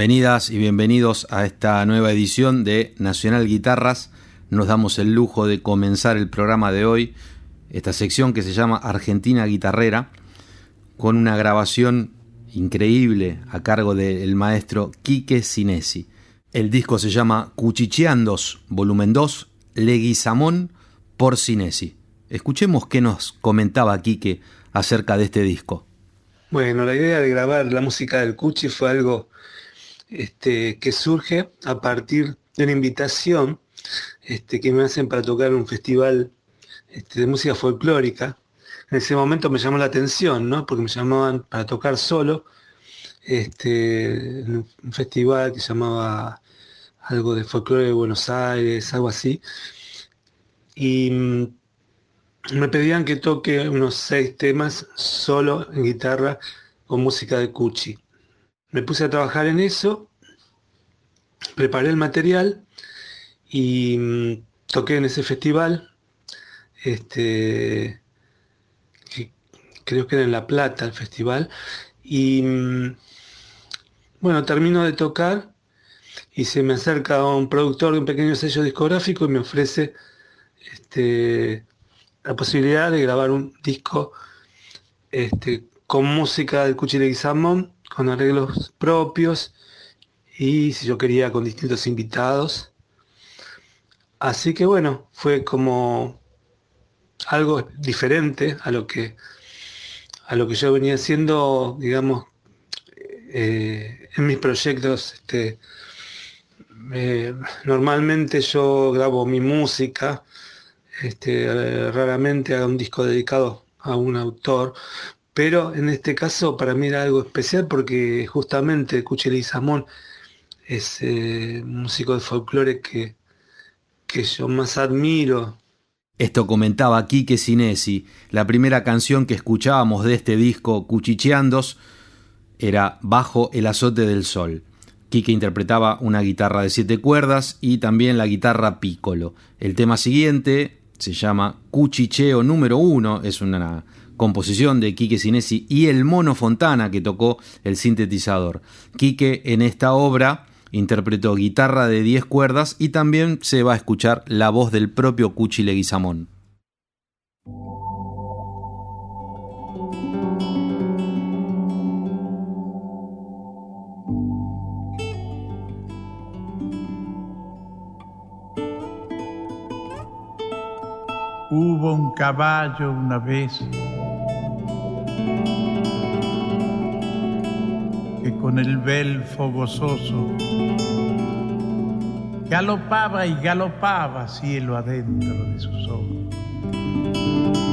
Bienvenidas y bienvenidos a esta nueva edición de Nacional Guitarras. Nos damos el lujo de comenzar el programa de hoy, esta sección que se llama Argentina Guitarrera, con una grabación increíble a cargo del maestro Quique Sinesi. El disco se llama Cuchicheandos, volumen 2, Leguizamón por Sinesi. Escuchemos qué nos comentaba Quique acerca de este disco. Bueno, la idea de grabar la música del Cuchi fue algo este, que surge a partir de una invitación este, que me hacen para tocar un festival este, de música folclórica. En ese momento me llamó la atención, ¿no? Porque me llamaban para tocar solo este, en un festival que llamaba algo de folclore de Buenos Aires, algo así. Y mm, me pedían que toque unos seis temas solo en guitarra con música de Cuchi. Me puse a trabajar en eso, preparé el material y mm, toqué en ese festival. Este, creo que era en La Plata el festival. Y mm, bueno, termino de tocar y se me acerca un productor de un pequeño sello discográfico y me ofrece este, la posibilidad de grabar un disco este, con música del Cuchi Guizamón con arreglos propios y si yo quería con distintos invitados. Así que bueno, fue como algo diferente a lo que a lo que yo venía haciendo, digamos, eh, en mis proyectos. Este, eh, normalmente yo grabo mi música, este, raramente hago un disco dedicado a un autor, pero en este caso para mí era algo especial porque justamente Cuchile Samón es eh, músico de folclore que, que yo más admiro. Esto comentaba Quique Sinesi. La primera canción que escuchábamos de este disco, Cuchicheandos, era Bajo el azote del sol. Quique interpretaba una guitarra de siete cuerdas y también la guitarra pícolo. El tema siguiente se llama Cuchicheo número uno, es una composición de Quique Sinesi y el Mono Fontana que tocó el sintetizador. Quique en esta obra interpretó guitarra de 10 cuerdas y también se va a escuchar la voz del propio Cuchi Leguizamón. Hubo un caballo una vez que con el belfo gozoso galopaba y galopaba cielo adentro de sus ojos.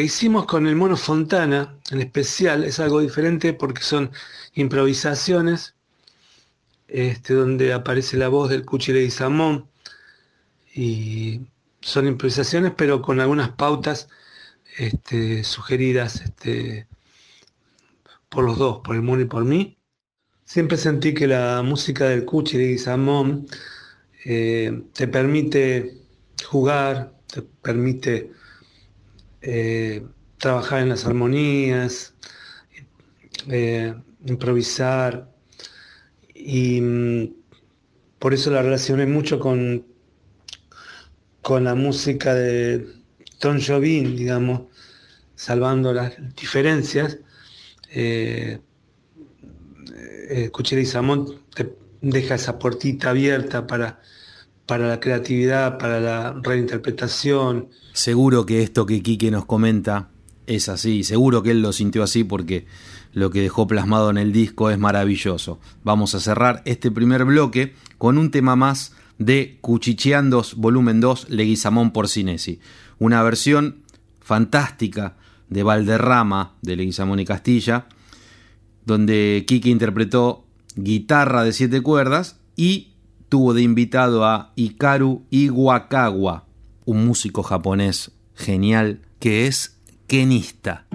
Que hicimos con el Mono Fontana, en especial, es algo diferente porque son improvisaciones, este, donde aparece la voz del Cuchile y Samón, y son improvisaciones, pero con algunas pautas este, sugeridas este, por los dos, por el Mono y por mí. Siempre sentí que la música del Cuchile y Samón eh, te permite jugar, te permite eh, trabajar en las armonías, eh, improvisar y mm, por eso la relacioné mucho con, con la música de Tom Jobim, digamos, salvando las diferencias. Eh, eh, y Samón te deja esa puertita abierta para, para la creatividad, para la reinterpretación. Seguro que esto que Quique nos comenta es así, seguro que él lo sintió así porque lo que dejó plasmado en el disco es maravilloso. Vamos a cerrar este primer bloque con un tema más de Cuchicheandos volumen 2 Leguizamón por Cinesi, una versión fantástica de Valderrama de Leguizamón y Castilla, donde Kike interpretó guitarra de siete cuerdas y tuvo de invitado a Ikaru Iwakawa, un músico japonés genial que es kenista.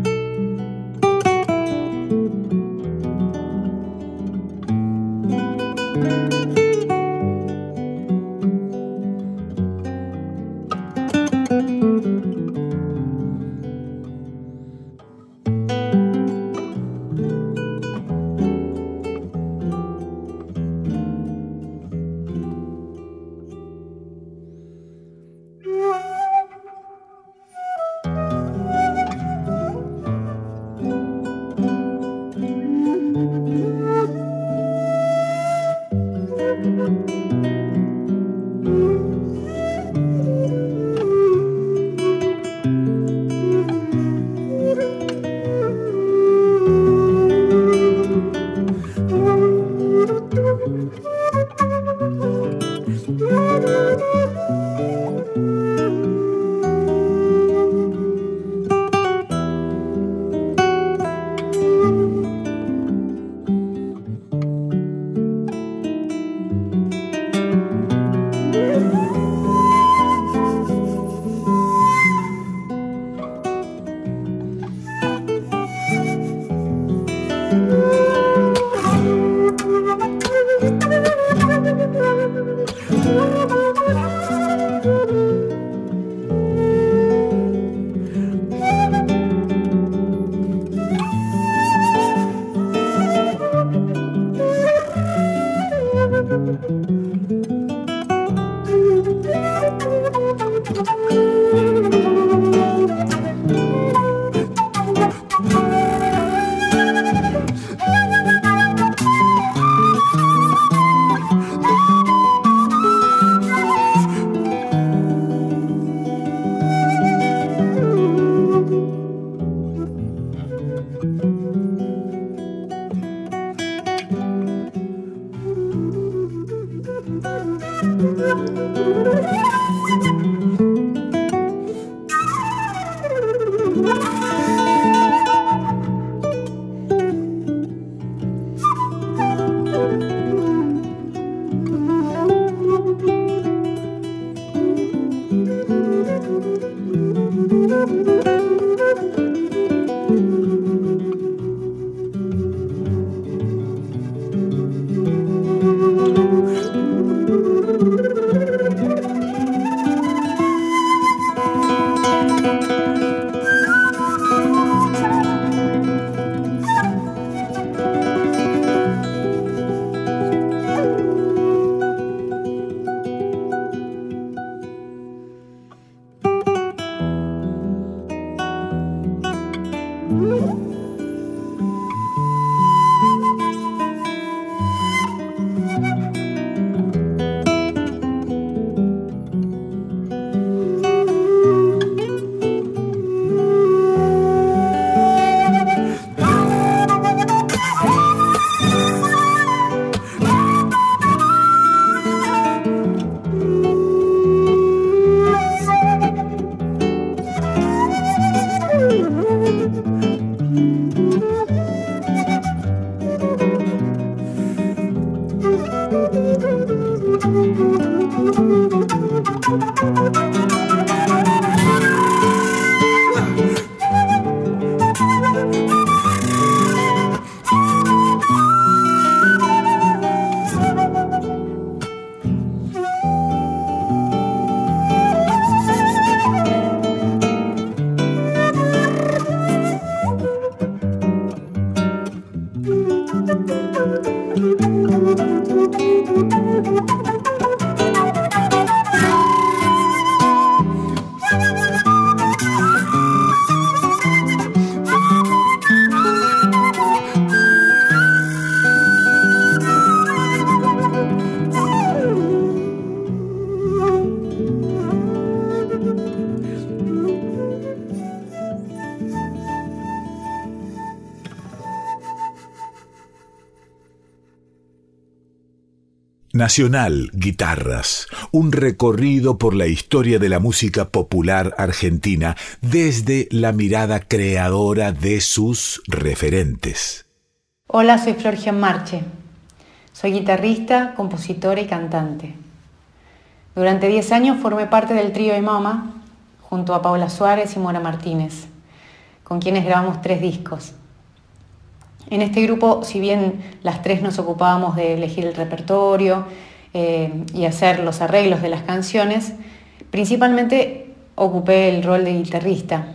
Nacional Guitarras, un recorrido por la historia de la música popular argentina desde la mirada creadora de sus referentes. Hola, soy Flor Marche. Soy guitarrista, compositora y cantante. Durante 10 años formé parte del trío de Mama junto a Paula Suárez y Mora Martínez, con quienes grabamos tres discos. En este grupo, si bien las tres nos ocupábamos de elegir el repertorio eh, y hacer los arreglos de las canciones, principalmente ocupé el rol de guitarrista.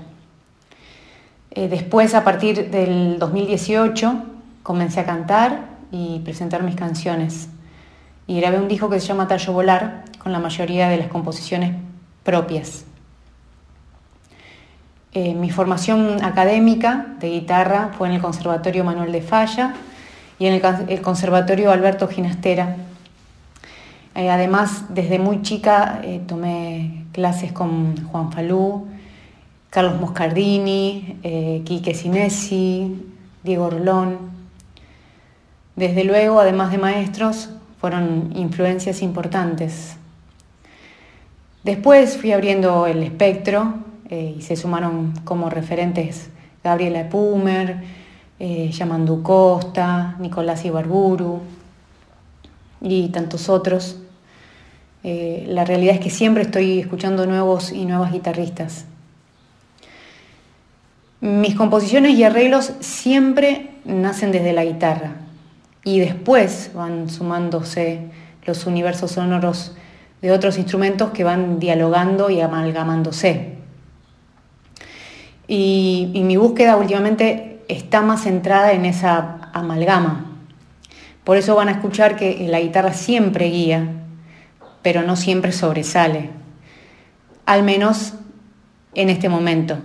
Eh, después, a partir del 2018, comencé a cantar y presentar mis canciones. Y grabé un disco que se llama Tallo Volar, con la mayoría de las composiciones propias. Eh, mi formación académica de guitarra fue en el Conservatorio Manuel de Falla y en el, Conservatorio Alberto Ginastera. Eh, además, desde muy chica eh, tomé clases con Juan Falú, Carlos Moscardini, Quique Sinesi, Diego Rolón. Desde luego, además de maestros, fueron influencias importantes. Después fui abriendo el espectro eh, y se sumaron como referentes Gabriela Pumer, eh, Yamandu Costa, Nicolás Ibarburu y tantos otros. Eh, la realidad es que siempre estoy escuchando nuevos y nuevas guitarristas. Mis composiciones y arreglos siempre nacen desde la guitarra y después van sumándose los universos sonoros de otros instrumentos que van dialogando y amalgamándose. Y, mi búsqueda últimamente está más centrada en esa amalgama. Por eso van a escuchar que la guitarra siempre guía, pero no siempre sobresale. Al menos en este momento.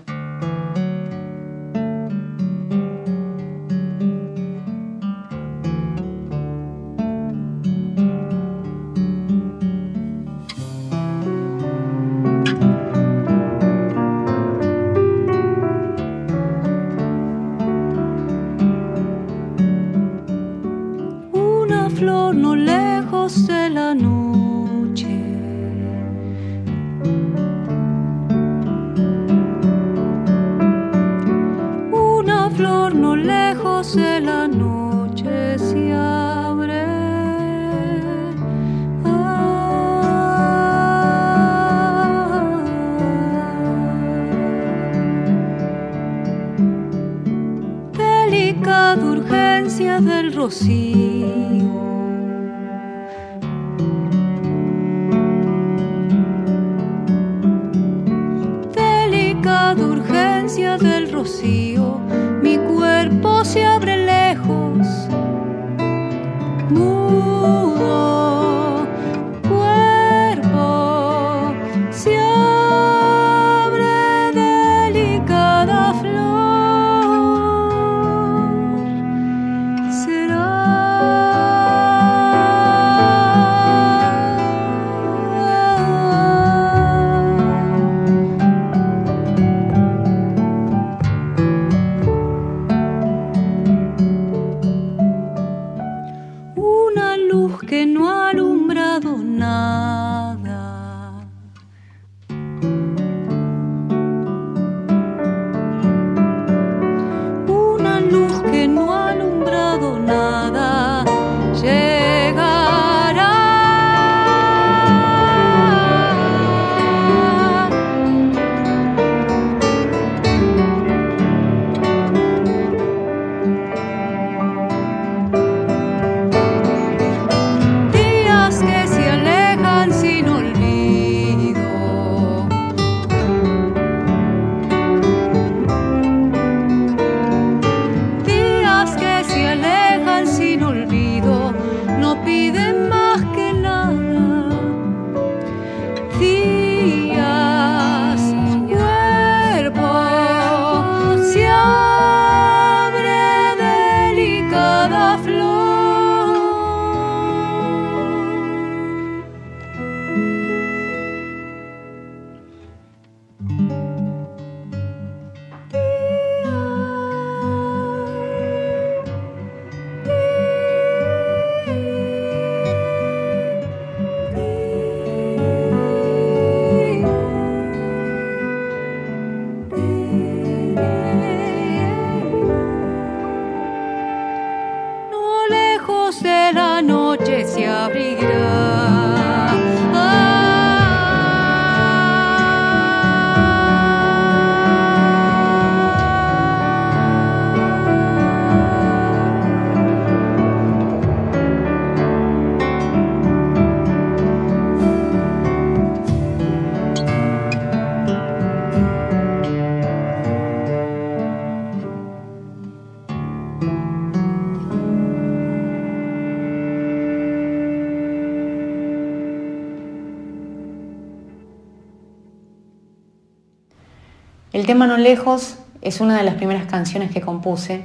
El tema No Lejos es una de las primeras canciones que compuse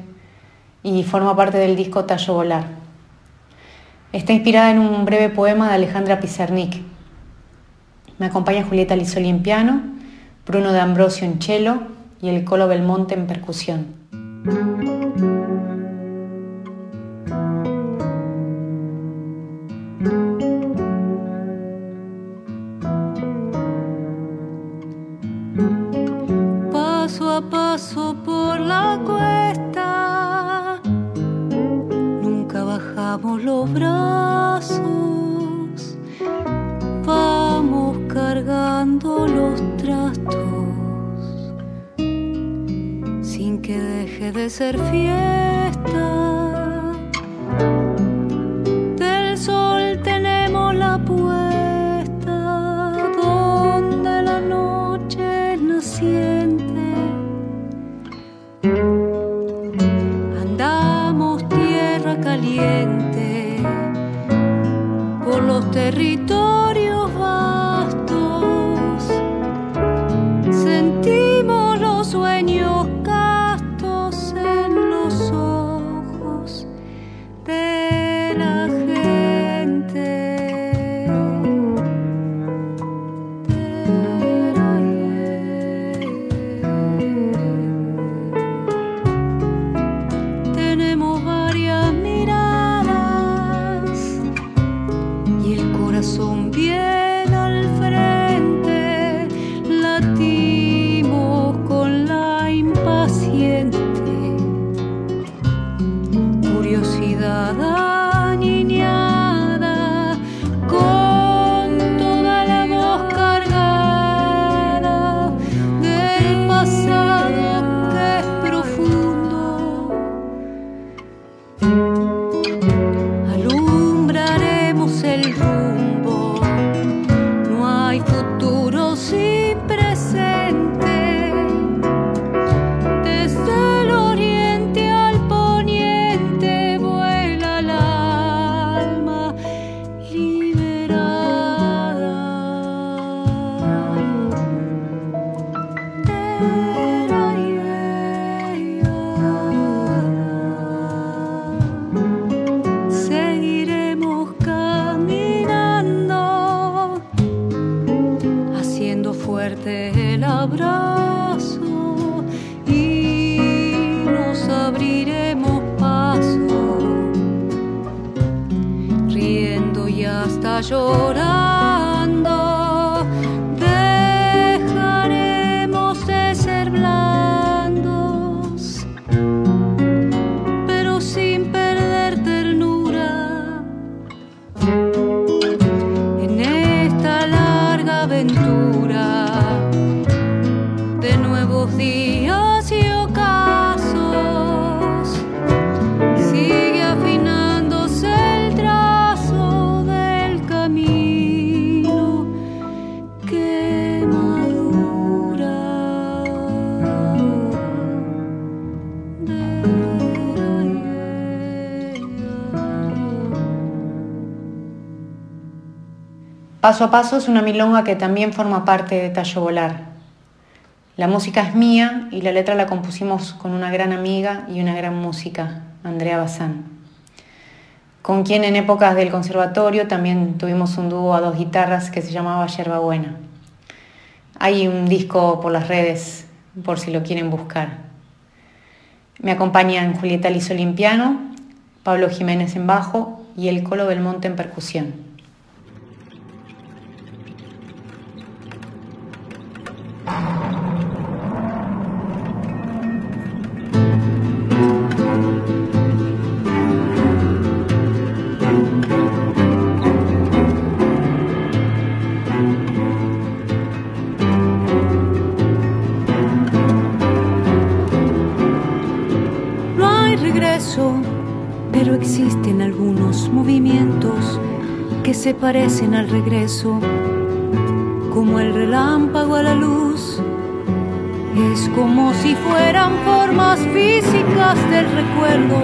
y forma parte del disco Tallo Volar. Está inspirada en un breve poema de Alejandra Pizarnik. Me acompaña Julieta Lisoli en piano, Bruno de Ambrosio en cello y el Colo Belmonte en percusión. Ser fiesta. Paso a paso es una milonga que también forma parte de Tallo Volar. La música es mía y la letra la compusimos con una gran amiga y una gran música, Andrea Bazán, con quien en épocas del conservatorio también tuvimos un dúo a dos guitarras que se llamaba Yerba Buena. Hay un disco por las redes por si lo quieren buscar. Me acompañan Julieta Lizo en piano, Pablo Jiménez en bajo y el Colo Belmonte en percusión. Pero existen algunos movimientos que se parecen al regreso, como el relámpago a la luz. Es como si fueran formas físicas del recuerdo.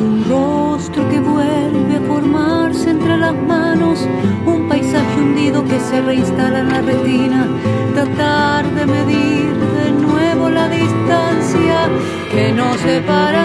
Un rostro que vuelve a formarse entre las manos, un paisaje hundido que se reinstala en la tratar de medir de nuevo la distancia que nos separa.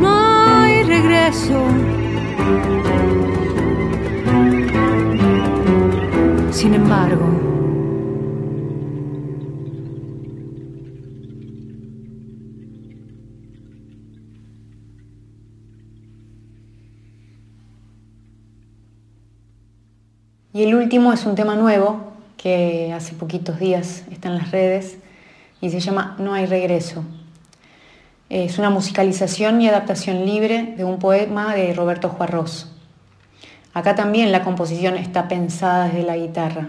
No hay regreso. Sin embargo, Y el último es un tema nuevo que hace poquitos días está en las redes y se llama No hay regreso. Es una musicalización y adaptación libre de un poema de Roberto Juarros. Acá también la composición está pensada desde la guitarra,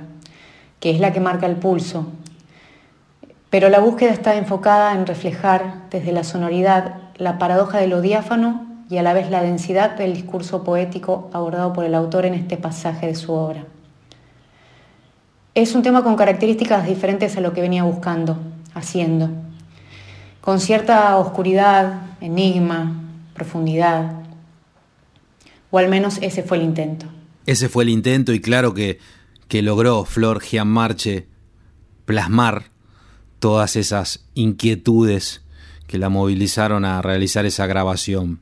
que es la que marca el pulso, pero la búsqueda está enfocada en reflejar desde la sonoridad la paradoja de lo diáfano y a la vez la densidad del discurso poético abordado por el autor en este pasaje de su obra. Es un tema con características diferentes a lo que venía buscando, haciendo, con cierta oscuridad, enigma, profundidad, o al menos ese fue el intento. Ese fue el intento y claro que, que logró Flor Gianmarche plasmar todas esas inquietudes que la movilizaron a realizar esa grabación,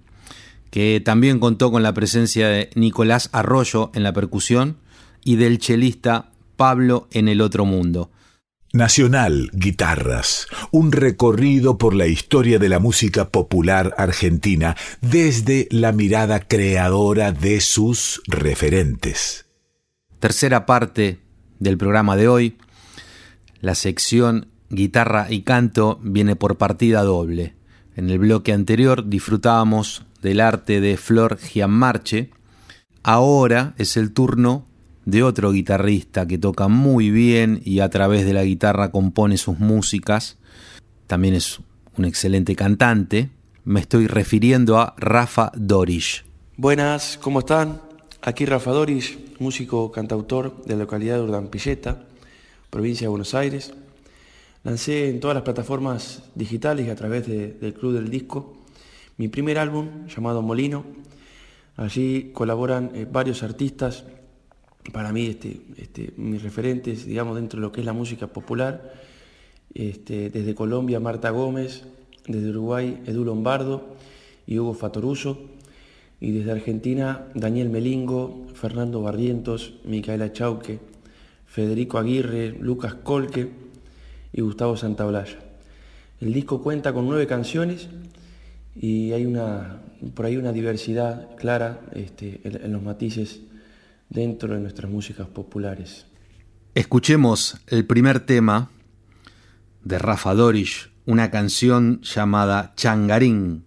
que también contó con la presencia de Nicolás Arroyo en la percusión y del chelista Pablo en el otro mundo. Nacional Guitarras, un recorrido por la historia de la música popular argentina desde la mirada creadora de sus referentes. Tercera parte del programa de hoy, la sección guitarra y canto viene por partida doble. En el bloque anterior disfrutábamos del arte de Flor Gianmarche, ahora es el turno de otro guitarrista que toca muy bien y a través de la guitarra compone sus músicas. También es un excelente cantante. Me estoy refiriendo a Rafa Dorish. Buenas, ¿cómo están? Aquí Rafa Dorish, músico cantautor de la localidad de Urdampilleta, provincia de Buenos Aires. Lancé en todas las plataformas digitales y a través del Club del Disco mi primer álbum llamado Molino. Allí colaboran eh, varios artistas para mí este, este, mis referentes, digamos, dentro de lo que es la música popular, este, desde Colombia Marta Gómez, desde Uruguay Edu Lombardo y Hugo Fatoruso, y desde Argentina Daniel Melingo, Fernando Barrientos, Micaela Chauque, Federico Aguirre, Lucas Colque y Gustavo Santaolalla. El disco cuenta con nueve canciones y hay una, por ahí una diversidad clara este, en los matices dentro de nuestras músicas populares. Escuchemos el primer tema de Rafa Dorish, una canción llamada Changarín.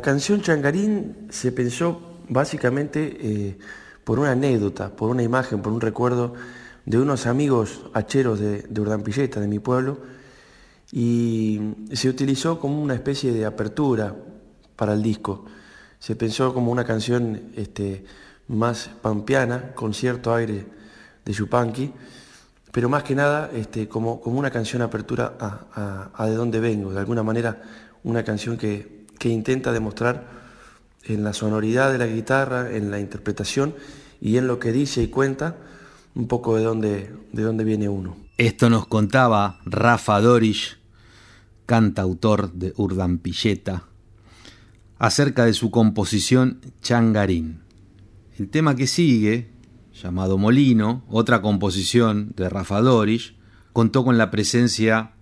La canción Changarín se pensó básicamente eh, por una anécdota, por una imagen, por un recuerdo de unos amigos hacheros de, de Urdampilleta, de mi pueblo, y se utilizó como una especie de apertura para el disco. Se pensó como una canción este, más pampeana, con cierto aire de Yupanqui, pero más que nada este, como, como una canción apertura a, a, a de dónde vengo, de alguna manera una canción que, que intenta demostrar en la sonoridad de la guitarra, en la interpretación y en lo que dice y cuenta un poco de dónde, de dónde viene uno. Esto nos contaba Rafa Dorish, cantautor de Urdampilleta, acerca de su composición Changarín. El tema que sigue, llamado Molino, otra composición de Rafa Dorish, contó con la presencia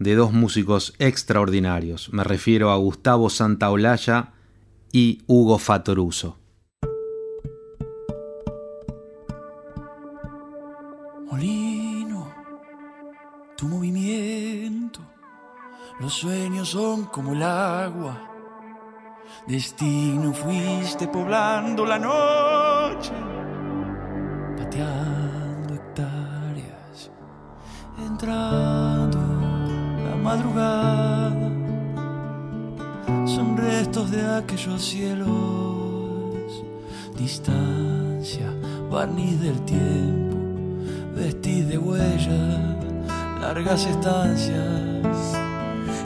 de dos músicos extraordinarios. Me refiero a Gustavo Santaolalla y Hugo Fatoruso. Molino, tu movimiento, los sueños son como el agua. Destino fuiste poblando la noche, pateando hectáreas, entrando madrugada. Son restos de aquellos cielos, distancia, barniz del tiempo, vestiz de huella, largas estancias.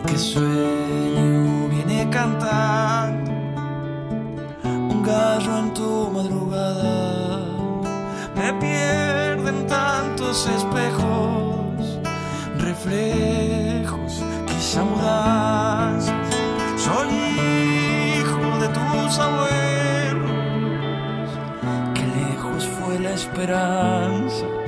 Que sueño viene cantando un gallo en tu madrugada. Me pierden tantos espejos, reflejos, mudanzas. Soy hijo de tus abuelos. Que lejos fue la esperanza.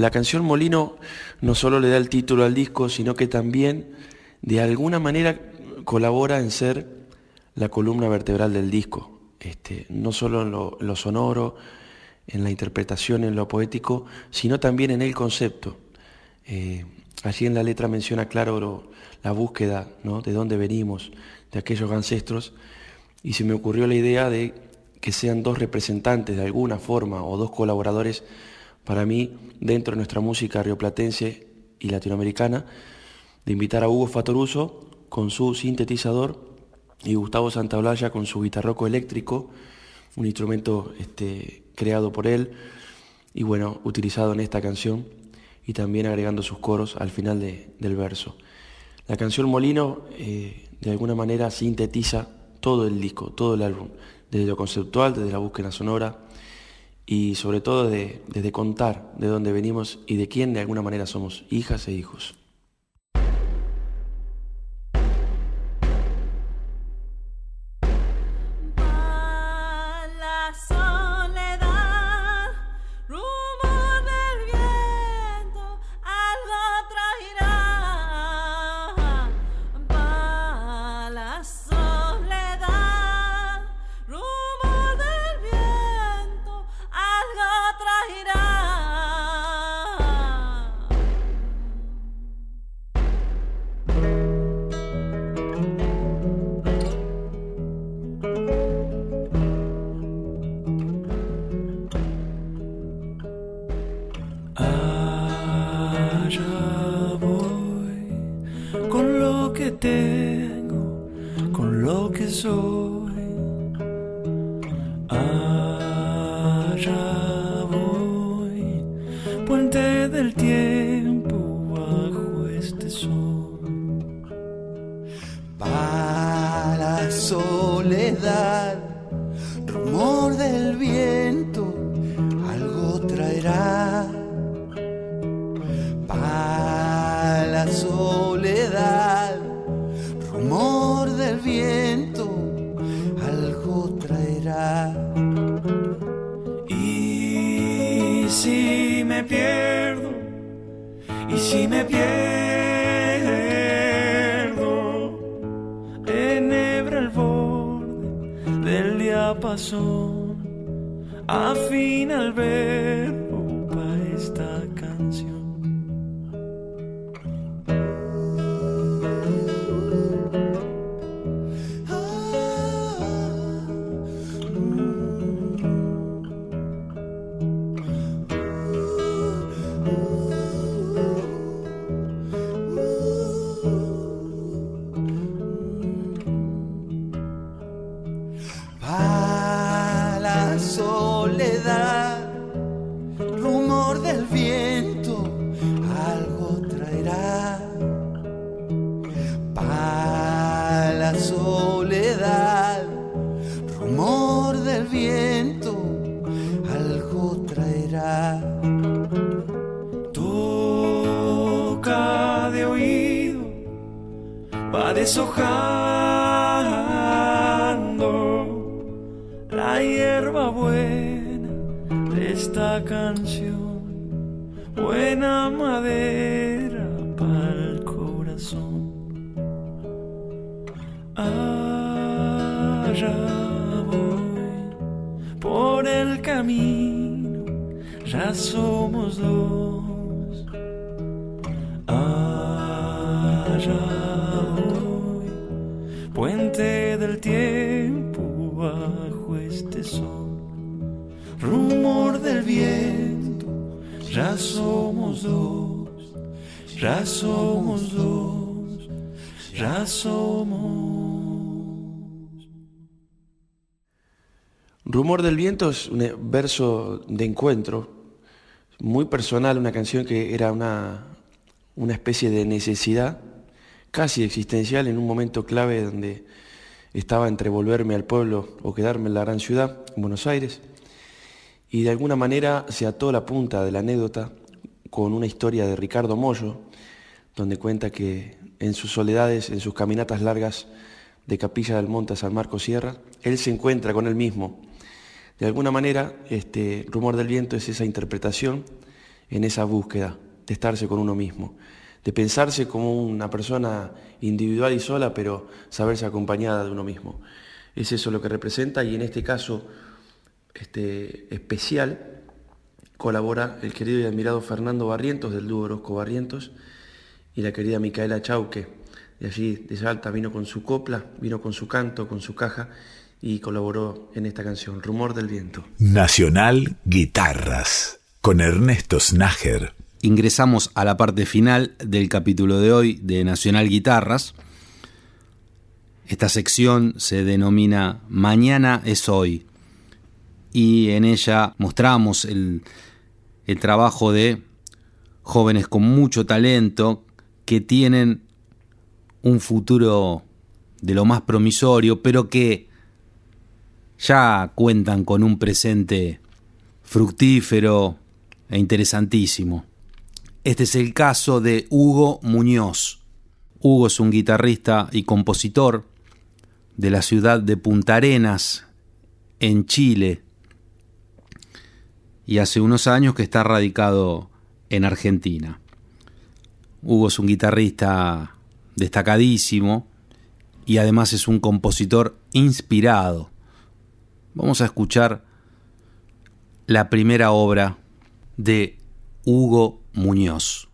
La canción Molino no solo le da el título al disco, sino que también de alguna manera colabora en ser la columna vertebral del disco. Este, no solo en lo, sonoro, en la interpretación, en lo poético, sino también en el concepto. Eh, allí en la letra menciona claro la búsqueda ¿no? de dónde venimos, de aquellos ancestros, y se me ocurrió la idea de que sean dos representantes de alguna forma o dos colaboradores para mí dentro de nuestra música rioplatense y latinoamericana, de invitar a Hugo Fatoruso con su sintetizador y Gustavo Santaolalla con su guitarroco eléctrico, un instrumento este, creado por él y bueno, utilizado en esta canción y también agregando sus coros al final de, del verso. La canción Molino eh, de alguna manera sintetiza todo el disco, todo el álbum, desde lo conceptual, desde la búsqueda sonora y sobre todo de, contar de dónde venimos y de quién de alguna manera somos hijas e hijos. pasó. Al fin al ver Rumor del viento es un verso de encuentro, muy personal, una canción que era una, una especie de necesidad casi existencial en un momento clave donde estaba entre volverme al pueblo o quedarme en la gran ciudad, en Buenos Aires, y de alguna manera se ató la punta de la anécdota con una historia de Ricardo Mollo, donde cuenta que en sus soledades, en sus caminatas largas de Capilla del Monte a San Marcos Sierra, él se encuentra con él mismo de alguna manera, este rumor del viento es esa interpretación en esa búsqueda de estarse con uno mismo, de pensarse como una persona individual y sola, pero saberse acompañada de uno mismo. Es eso lo que representa y en este caso este, especial colabora el querido y admirado Fernando Barrientos del dúo Orozco Barrientos y la querida Micaela Chauque. De allí, de Salta, vino con su copla, vino con su canto, con su caja y colaboró en esta canción, Rumor del Viento. Nacional Guitarras, con Ernesto Snager. Ingresamos a la parte final del capítulo de hoy de Nacional Guitarras. Esta sección se denomina Mañana es hoy y en ella mostramos el, el trabajo de jóvenes con mucho talento que tienen un futuro de lo más promisorio, pero que ya cuentan con un presente fructífero e interesantísimo. Este es el caso de Hugo Muñoz. Hugo es un guitarrista y compositor de la ciudad de Punta Arenas, en Chile, y hace unos años que está radicado en Argentina. Hugo es un guitarrista destacadísimo y además es un compositor inspirado. Vamos a escuchar la primera obra de Hugo Muñoz.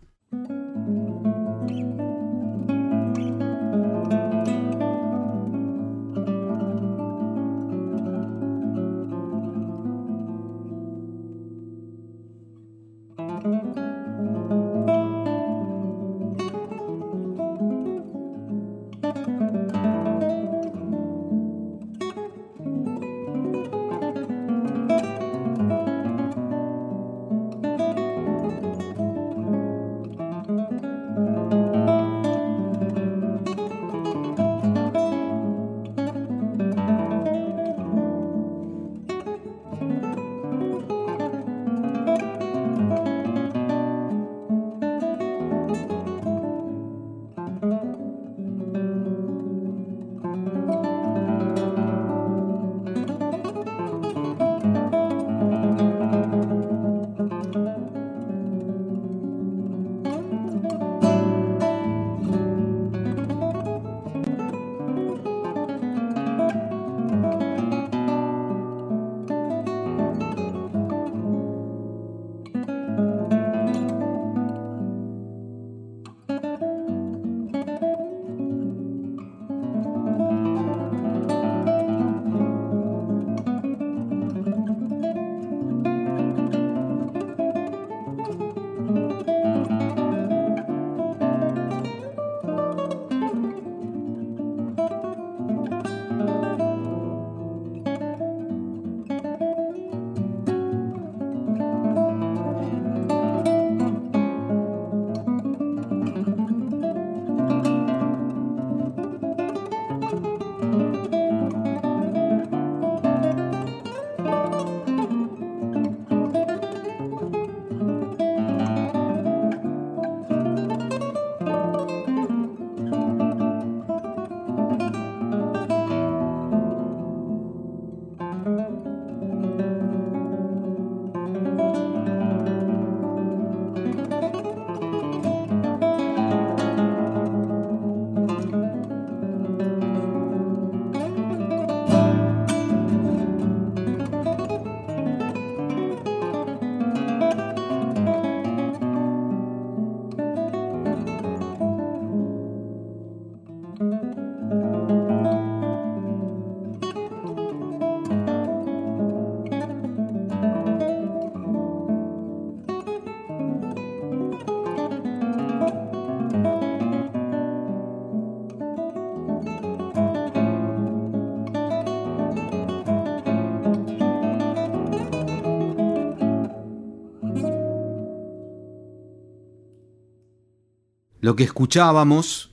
Lo que escuchábamos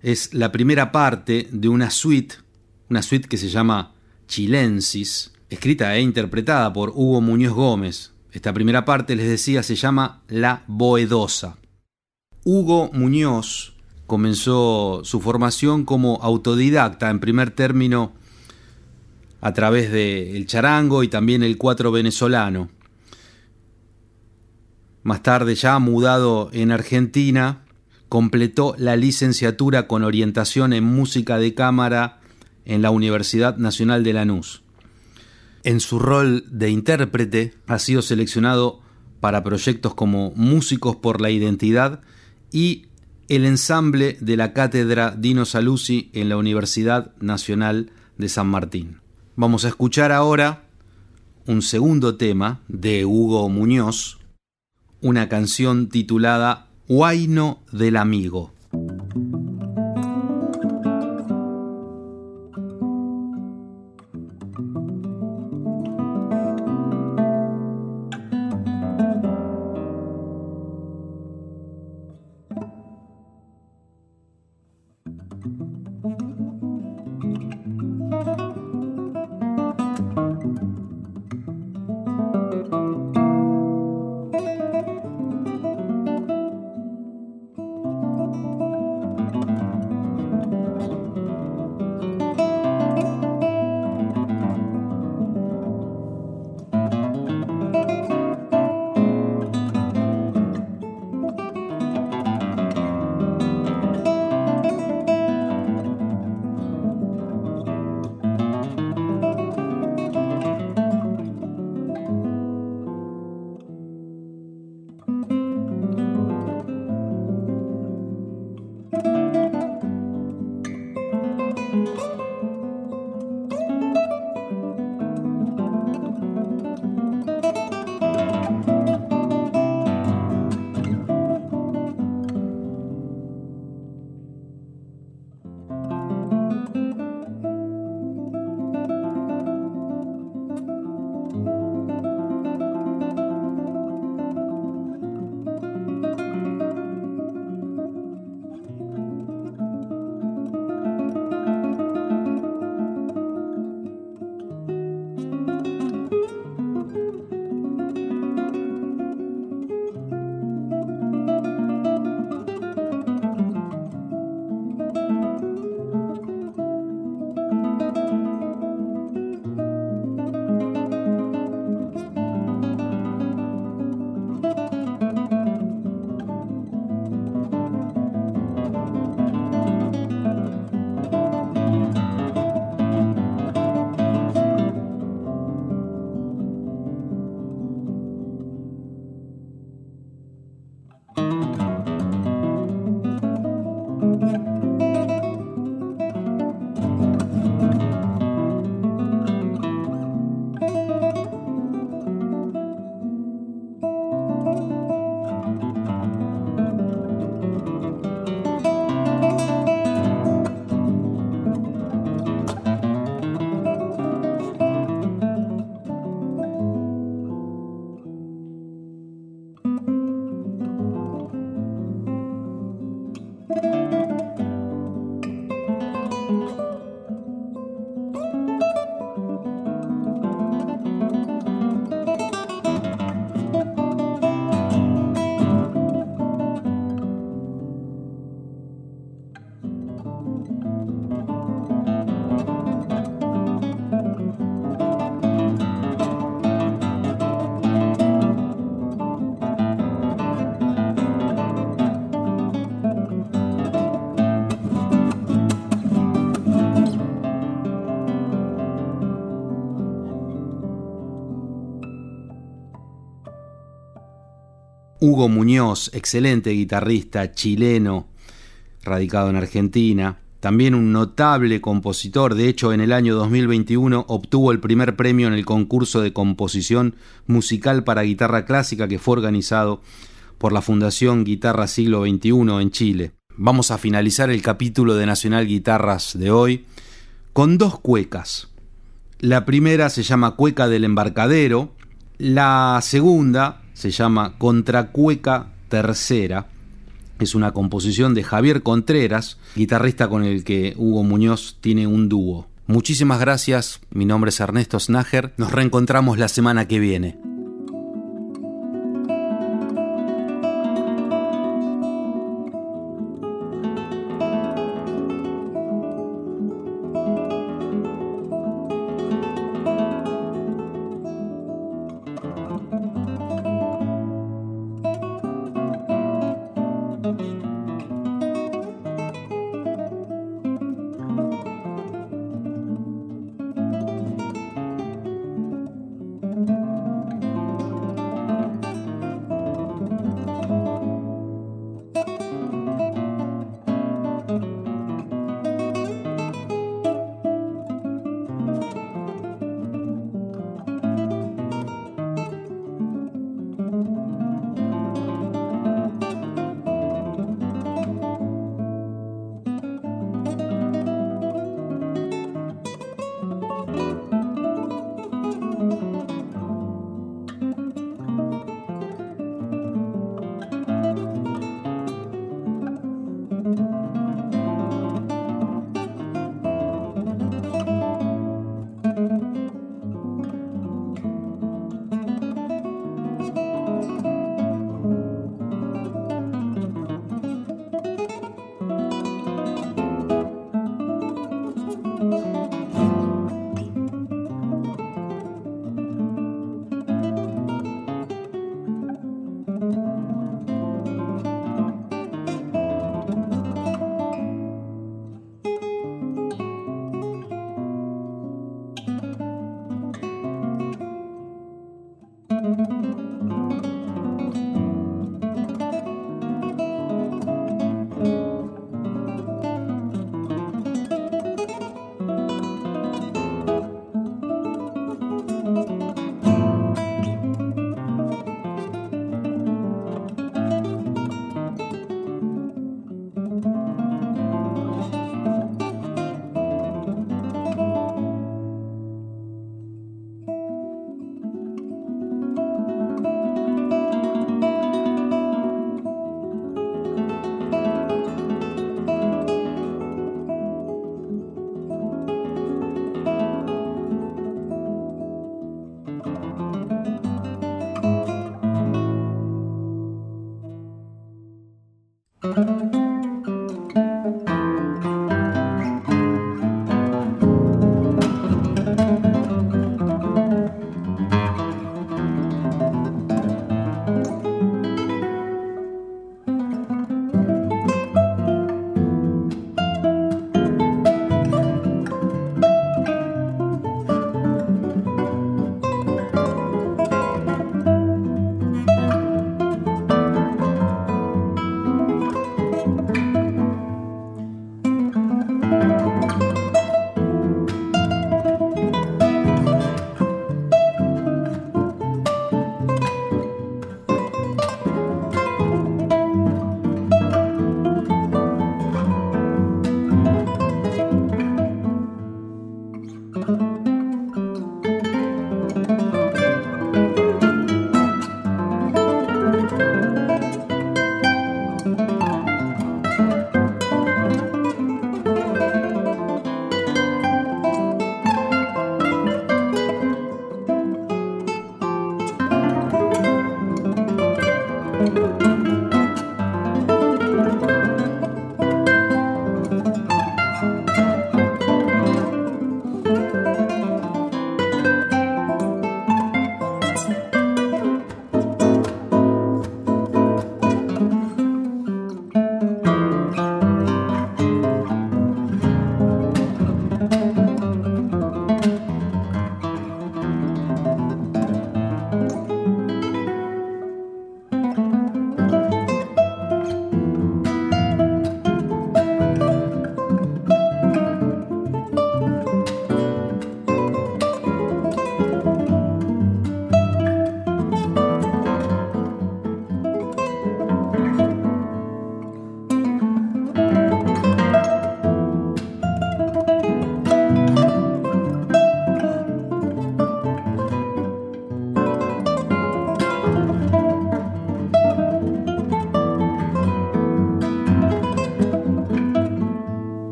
es la primera parte de una suite, una suite que se llama Chilensis, escrita e interpretada por Hugo Muñoz Gómez. Esta primera parte, les decía, se llama La Boedosa. Hugo Muñoz comenzó su formación como autodidacta, en primer término, a través del charango y también el cuatro venezolano. Más tarde, ya mudado en Argentina, completó la licenciatura con orientación en música de cámara en la Universidad Nacional de Lanús. En su rol de intérprete ha sido seleccionado para proyectos como Músicos por la Identidad y el ensamble de la cátedra Dino Saluzzi en la Universidad Nacional de San Martín. Vamos a escuchar ahora un segundo tema de Hugo Muñoz, una canción titulada Huayno del Amigo. Hugo Muñoz, excelente guitarrista chileno, radicado en Argentina, también un notable compositor, de hecho en el año 2021 obtuvo el primer premio en el concurso de composición musical para guitarra clásica que fue organizado por la Fundación Guitarra Siglo XXI en Chile. Vamos a finalizar el capítulo de Nacional Guitarras de hoy con dos cuecas. La primera se llama Cueca del Embarcadero, la segunda se llama Contracueca Tercera es una composición de Javier Contreras, guitarrista con el que Hugo Muñoz tiene un dúo. Muchísimas gracias, mi nombre es Ernesto Snager, nos reencontramos la semana que viene.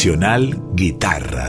Nacional Guitarra.